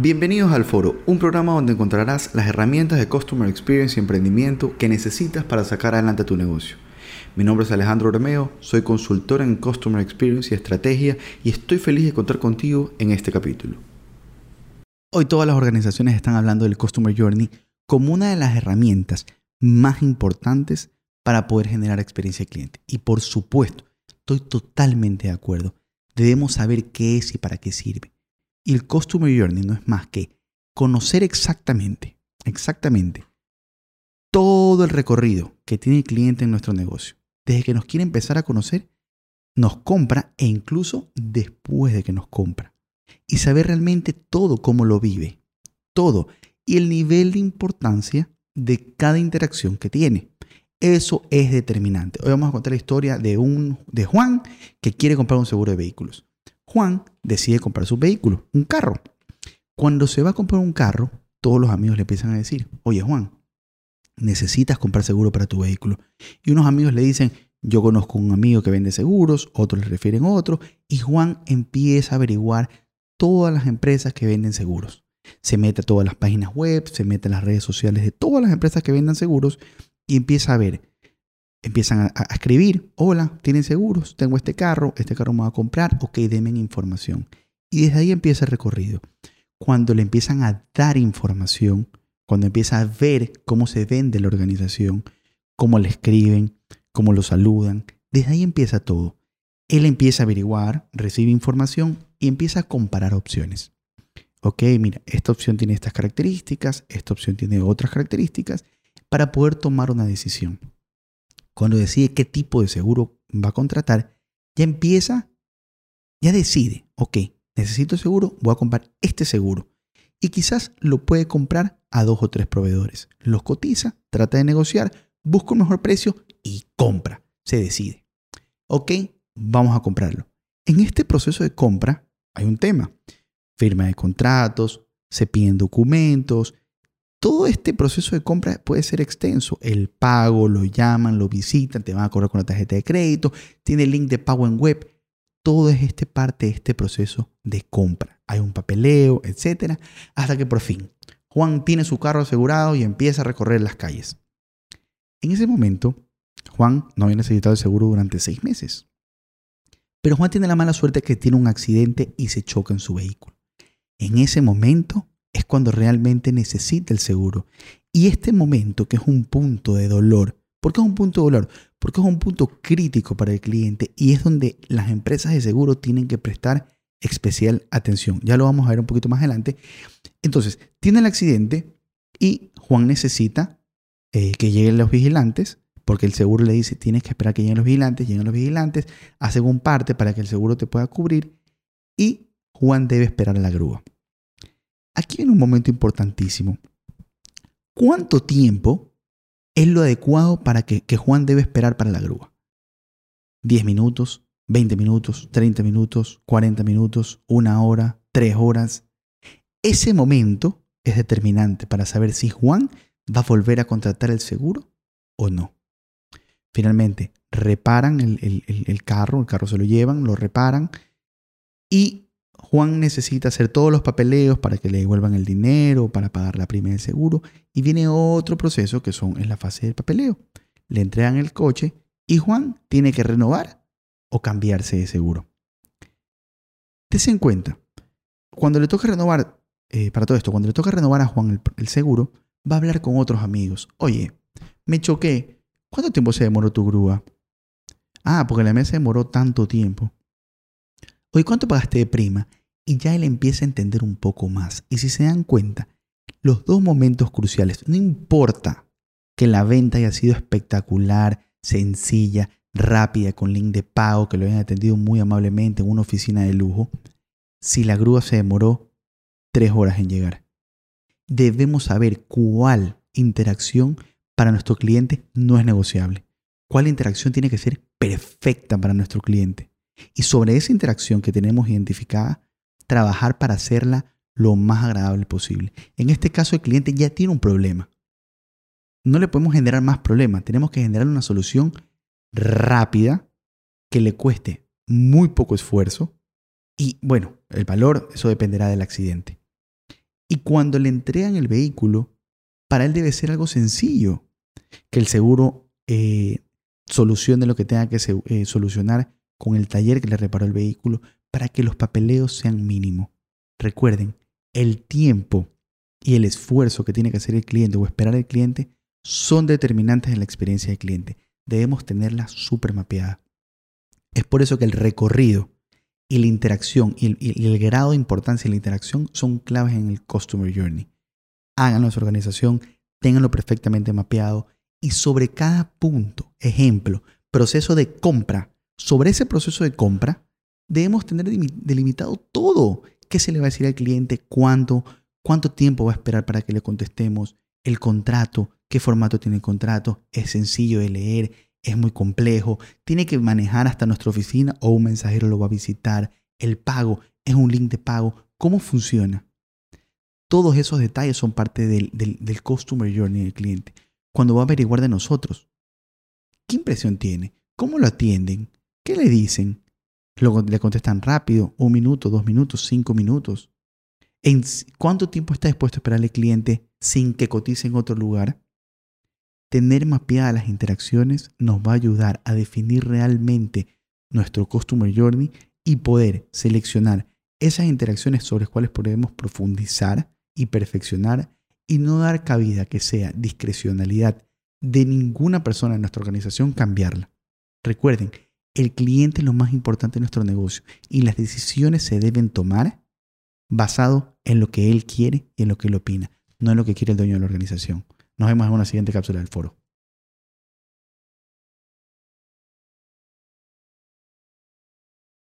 Bienvenidos al Foro, un programa donde encontrarás las herramientas de Customer Experience y emprendimiento que necesitas para sacar adelante tu negocio. Mi nombre es Alejandro Romeo, soy consultor en Customer Experience y Estrategia y estoy feliz de contar contigo en este capítulo. Hoy todas las organizaciones están hablando del Customer Journey como una de las herramientas más importantes para poder generar experiencia de cliente. Y por supuesto, estoy totalmente de acuerdo. Debemos saber qué es y para qué sirve. Y el Customer Journey no es más que conocer exactamente, exactamente, todo el recorrido que tiene el cliente en nuestro negocio. Desde que nos quiere empezar a conocer, nos compra e incluso después de que nos compra. Y saber realmente todo cómo lo vive. Todo. Y el nivel de importancia de cada interacción que tiene. Eso es determinante. Hoy vamos a contar la historia de, un, de Juan que quiere comprar un seguro de vehículos. Juan decide comprar su vehículo, un carro. Cuando se va a comprar un carro, todos los amigos le empiezan a decir, oye Juan, necesitas comprar seguro para tu vehículo. Y unos amigos le dicen, yo conozco un amigo que vende seguros, otros le refieren a otro, y Juan empieza a averiguar todas las empresas que venden seguros. Se mete a todas las páginas web, se mete a las redes sociales de todas las empresas que vendan seguros y empieza a ver empiezan a, escribir, hola, ¿tienen seguros? Tengo este carro, este carro me va a comprar, ok, denme información. Y desde ahí empieza el recorrido. Cuando le empiezan a dar información, cuando empieza a ver cómo se vende la organización, cómo le escriben, cómo lo saludan, desde ahí empieza todo. Él empieza a averiguar, recibe información y empieza a comparar opciones. Ok, mira, esta opción tiene estas características, esta opción tiene otras características, para poder tomar una decisión cuando decide qué tipo de seguro va a contratar, ya empieza, ya decide, ok, necesito seguro, voy a comprar este seguro. Y quizás lo puede comprar a dos o tres proveedores. Los cotiza, trata de negociar, busca un mejor precio y compra. Se decide. Ok, vamos a comprarlo. En este proceso de compra hay un tema. Firma de contratos, se piden documentos, todo este proceso de compra puede ser extenso. El pago, lo llaman, lo visitan, te van a cobrar con la tarjeta de crédito, tiene el link de pago en web. Todo es este parte de este proceso de compra. Hay un papeleo, etcétera, hasta que por fin Juan tiene su carro asegurado y empieza a recorrer las calles. En ese momento, Juan no había necesitado el seguro durante seis meses. Pero Juan tiene la mala suerte que tiene un accidente y se choca en su vehículo. En ese momento, cuando realmente necesita el seguro. Y este momento, que es un punto de dolor, ¿por qué es un punto de dolor? Porque es un punto crítico para el cliente y es donde las empresas de seguro tienen que prestar especial atención. Ya lo vamos a ver un poquito más adelante. Entonces, tiene el accidente y Juan necesita eh, que lleguen los vigilantes, porque el seguro le dice, tienes que esperar que lleguen los vigilantes, llegan los vigilantes, hacen un parte para que el seguro te pueda cubrir y Juan debe esperar a la grúa. Aquí viene un momento importantísimo. ¿Cuánto tiempo es lo adecuado para que, Juan debe esperar para la grúa? ¿10 minutos? ¿20 minutos? ¿30 minutos? ¿40 minutos? ¿Una hora? ¿Tres horas? Ese momento es determinante para saber si Juan va a volver a contratar el seguro o no. Finalmente, reparan el, el, carro, el carro se lo llevan, lo reparan y Juan necesita hacer todos los papeleos para que le devuelvan el dinero, para pagar la prima del seguro. Y viene otro proceso que son en la fase del papeleo. Le entregan el coche y Juan tiene que renovar o cambiarse de seguro. Dese en cuenta, cuando le toca renovar, eh, para todo esto, cuando le toca renovar a Juan el, el seguro, va a hablar con otros amigos. Oye, me choqué. ¿Cuánto tiempo se demoró tu grúa? Ah, porque la mesa demoró tanto tiempo. Oye, ¿cuánto pagaste de prima? Y ya él empieza a entender un poco más. Y si se dan cuenta, los dos momentos cruciales, no importa que la venta haya sido espectacular, sencilla, rápida, con link de pago, que lo hayan atendido muy amablemente en una oficina de lujo, si la grúa se demoró tres horas en llegar. Debemos saber cuál interacción para nuestro cliente no es negociable. Cuál interacción tiene que ser perfecta para nuestro cliente. Y sobre esa interacción que tenemos identificada, trabajar para hacerla lo más agradable posible. En este caso, el cliente ya tiene un problema. No le podemos generar más problemas. Tenemos que generar una solución rápida que le cueste muy poco esfuerzo. Y bueno, el valor, eso dependerá del accidente. cuando le entregan el vehículo, para él debe ser algo sencillo, que el seguro eh, solucione lo que tenga que eh, solucionar con el taller que le reparó el vehículo para que los papeleos sean mínimos. Recuerden, el tiempo y el esfuerzo que tiene que hacer el cliente o esperar el cliente son determinantes en la experiencia del cliente. Debemos tenerla súper mapeada. Es por eso que el recorrido y la interacción y el, grado de importancia de la interacción son claves en el Customer Journey. Háganlo en su organización, ténganlo perfectamente mapeado y sobre cada punto, ejemplo, proceso de compra, sobre ese proceso de compra, debemos tener delimitado todo. ¿Qué se le va a decir al cliente? ¿Cuánto? ¿Cuánto tiempo va a esperar para que le contestemos? El contrato, qué formato tiene el contrato, es sencillo de leer, es muy complejo, tiene que manejar hasta nuestra oficina o un mensajero lo va a visitar, el pago es un link de pago, ¿cómo funciona? Todos esos detalles son parte del, del, Customer Journey del cliente. Cuando va a averiguar de nosotros, ¿qué impresión tiene? ¿Cómo lo atienden? ¿Qué le dicen? Luego le contestan rápido, un minuto, dos minutos, cinco minutos. ¿En cuánto tiempo está dispuesto a esperar el cliente sin que cotice en otro lugar? Tener mapeadas las interacciones nos va a ayudar a definir realmente nuestro Customer Journey y poder seleccionar esas interacciones sobre las cuales podemos profundizar y perfeccionar y no dar cabida que sea discrecionalidad de ninguna persona en nuestra organización cambiarla. Recuerden, el cliente es lo más importante de nuestro negocio y las decisiones se deben tomar basado en lo que él quiere y en lo que él opina, no en lo que quiere el dueño de la organización. Nos vemos en una siguiente cápsula del foro.